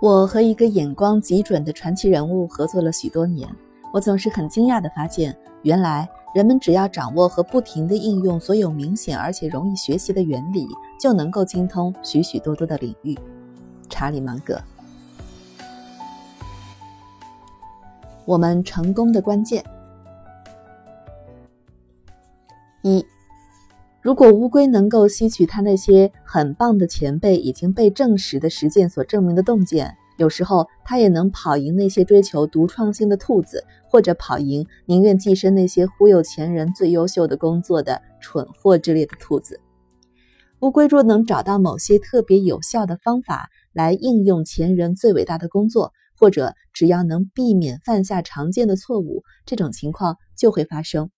我和一个眼光极准的传奇人物合作了许多年，我总是很惊讶地发现，原来人们只要掌握和不停地应用所有明显而且容易学习的原理，就能够精通许许多多的领域。查理芒格，我们成功的关键如果乌龟能够吸取它那些很棒的前辈已经被证实的实践所证明的洞见，有时候它也能跑赢那些追求独创性的兔子，或者跑赢宁愿寄生那些忽悠前人最优秀的工作的蠢货之类的兔子。乌龟若能找到某些特别有效的方法来应用前人最伟大的工作，或者只要能避免犯下常见的错误，这种情况就会发生。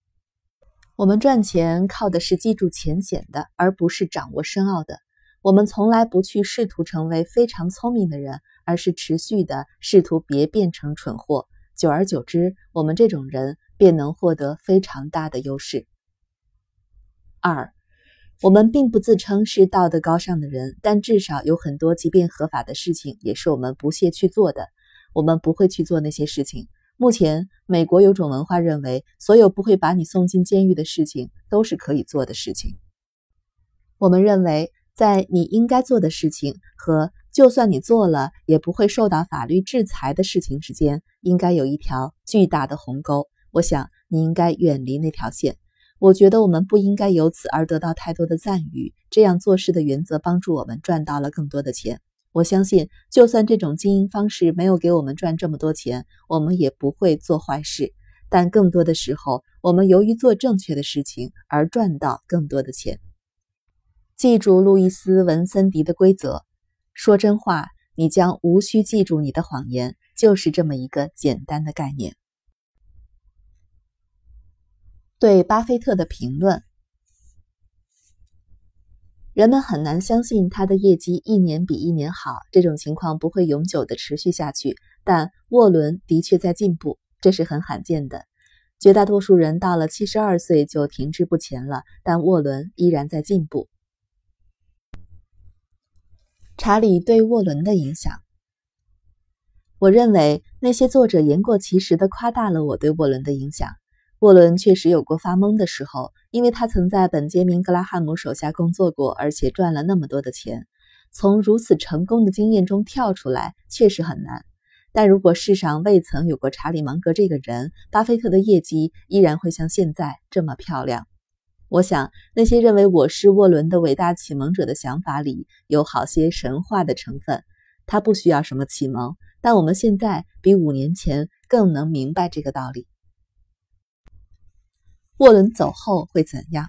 我们赚钱靠的是记住浅显的，而不是掌握深奥的。我们从来不去试图成为非常聪明的人，而是持续的试图别变成蠢货。久而久之，我们这种人便能获得非常大的优势。二，我们并不自称是道德高尚的人，但至少有很多即便合法的事情也是我们不屑去做的。我们不会去做那些事情。目前，美国有种文化认为，所有不会把你送进监狱的事情都是可以做的事情。我们认为，在你应该做的事情和就算你做了也不会受到法律制裁的事情之间，应该有一条巨大的鸿沟。我想你应该远离那条线。我觉得我们不应该由此而得到太多的赞誉。这样做事的原则帮助我们赚到了更多的钱。我相信，就算这种经营方式没有给我们赚这么多钱，我们也不会做坏事。但更多的时候，我们由于做正确的事情而赚到更多的钱。记住路易斯·文森迪的规则：说真话，你将无需记住你的谎言。就是这么一个简单的概念。对巴菲特的评论。人们很难相信他的业绩一年比一年好，这种情况不会永久的持续下去。但沃伦的确在进步，这是很罕见的。绝大多数人到了七十二岁就停滞不前了，但沃伦依然在进步。查理对沃伦的影响，我认为那些作者言过其实的夸大了我对沃伦的影响。沃伦确实有过发懵的时候，因为他曾在本杰明·格拉汉姆手下工作过，而且赚了那么多的钱。从如此成功的经验中跳出来确实很难。但如果世上未曾有过查理·芒格这个人，巴菲特的业绩依然会像现在这么漂亮。我想，那些认为我是沃伦的伟大启蒙者的想法里有好些神话的成分。他不需要什么启蒙，但我们现在比五年前更能明白这个道理。沃伦走后会怎样？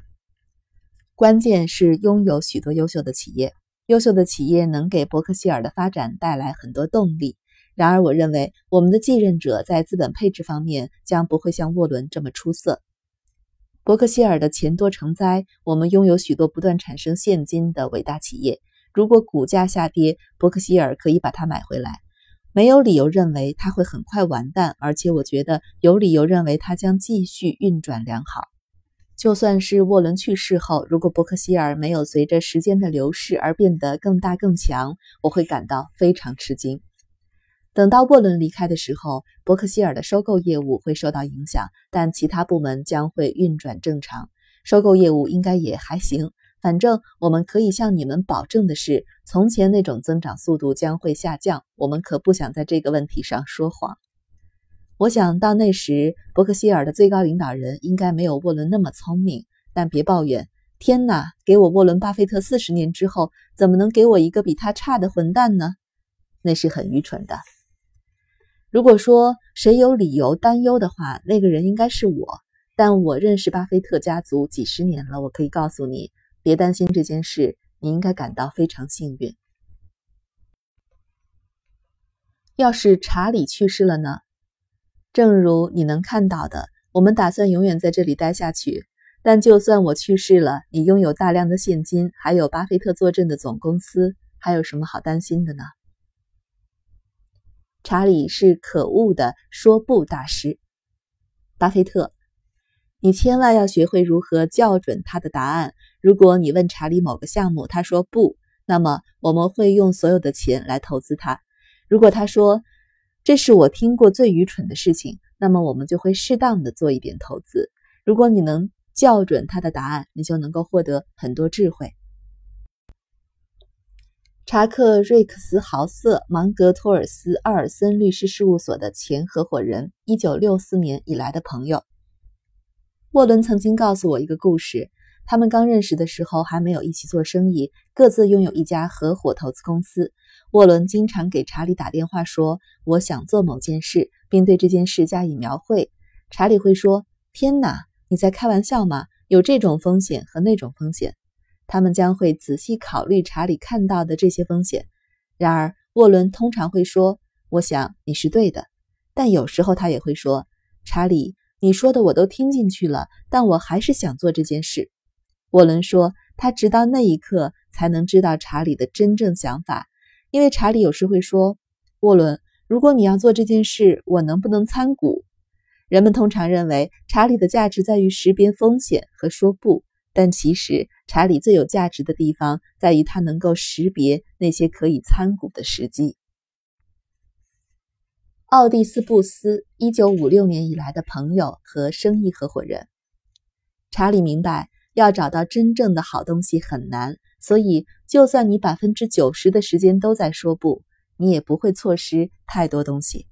关键是拥有许多优秀的企业。优秀的企业能给伯克希尔的发展带来很多动力。然而，我认为我们的继任者在资本配置方面将不会像沃伦这么出色。伯克希尔的钱多成灾，我们拥有许多不断产生现金的伟大企业。如果股价下跌，伯克希尔可以把它买回来。没有理由认为它会很快完蛋，而且我觉得有理由认为它将继续运转良好。就算是沃伦去世后，如果伯克希尔没有随着时间的流逝而变得更大更强，我会感到非常吃惊。等到沃伦离开的时候，伯克希尔的收购业务会受到影响，但其他部门将会运转正常。收购业务应该也还行。反正我们可以向你们保证的是，从前那种增长速度将会下降。我们可不想在这个问题上说谎。我想到那时，伯克希尔的最高领导人应该没有沃伦那么聪明。但别抱怨，天哪！给我沃伦·巴菲特四十年之后，怎么能给我一个比他差的混蛋呢？那是很愚蠢的。如果说谁有理由担忧的话，那个人应该是我。但我认识巴菲特家族几十年了，我可以告诉你。别担心这件事，你应该感到非常幸运。要是查理去世了呢？正如你能看到的，我们打算永远在这里待下去。但就算我去世了，你拥有大量的现金，还有巴菲特坐镇的总公司，还有什么好担心的呢？查理是可恶的说不大师。巴菲特，你千万要学会如何校准他的答案。如果你问查理某个项目，他说不，那么我们会用所有的钱来投资他。如果他说这是我听过最愚蠢的事情，那么我们就会适当的做一点投资。如果你能校准他的答案，你就能够获得很多智慧。查克·瑞克斯豪瑟，芒格托尔斯·阿尔森律师事务所的前合伙人，一九六四年以来的朋友。沃伦曾经告诉我一个故事：他们刚认识的时候还没有一起做生意，各自拥有一家合伙投资公司。沃伦经常给查理打电话说：“我想做某件事，并对这件事加以描绘。”查理会说：“天哪，你在开玩笑吗？有这种风险和那种风险。”他们将会仔细考虑查理看到的这些风险。然而，沃伦通常会说：“我想你是对的。”但有时候他也会说：“查理，你说的我都听进去了，但我还是想做这件事。”沃伦说：“他直到那一刻才能知道查理的真正想法，因为查理有时会说：‘沃伦，如果你要做这件事，我能不能参股？’人们通常认为查理的价值在于识别风险和说不。”但其实，查理最有价值的地方在于他能够识别那些可以参股的时机。奥蒂斯·布斯，一九五六年以来的朋友和生意合伙人。查理明白，要找到真正的好东西很难，所以就算你百分之九十的时间都在说不，你也不会错失太多东西。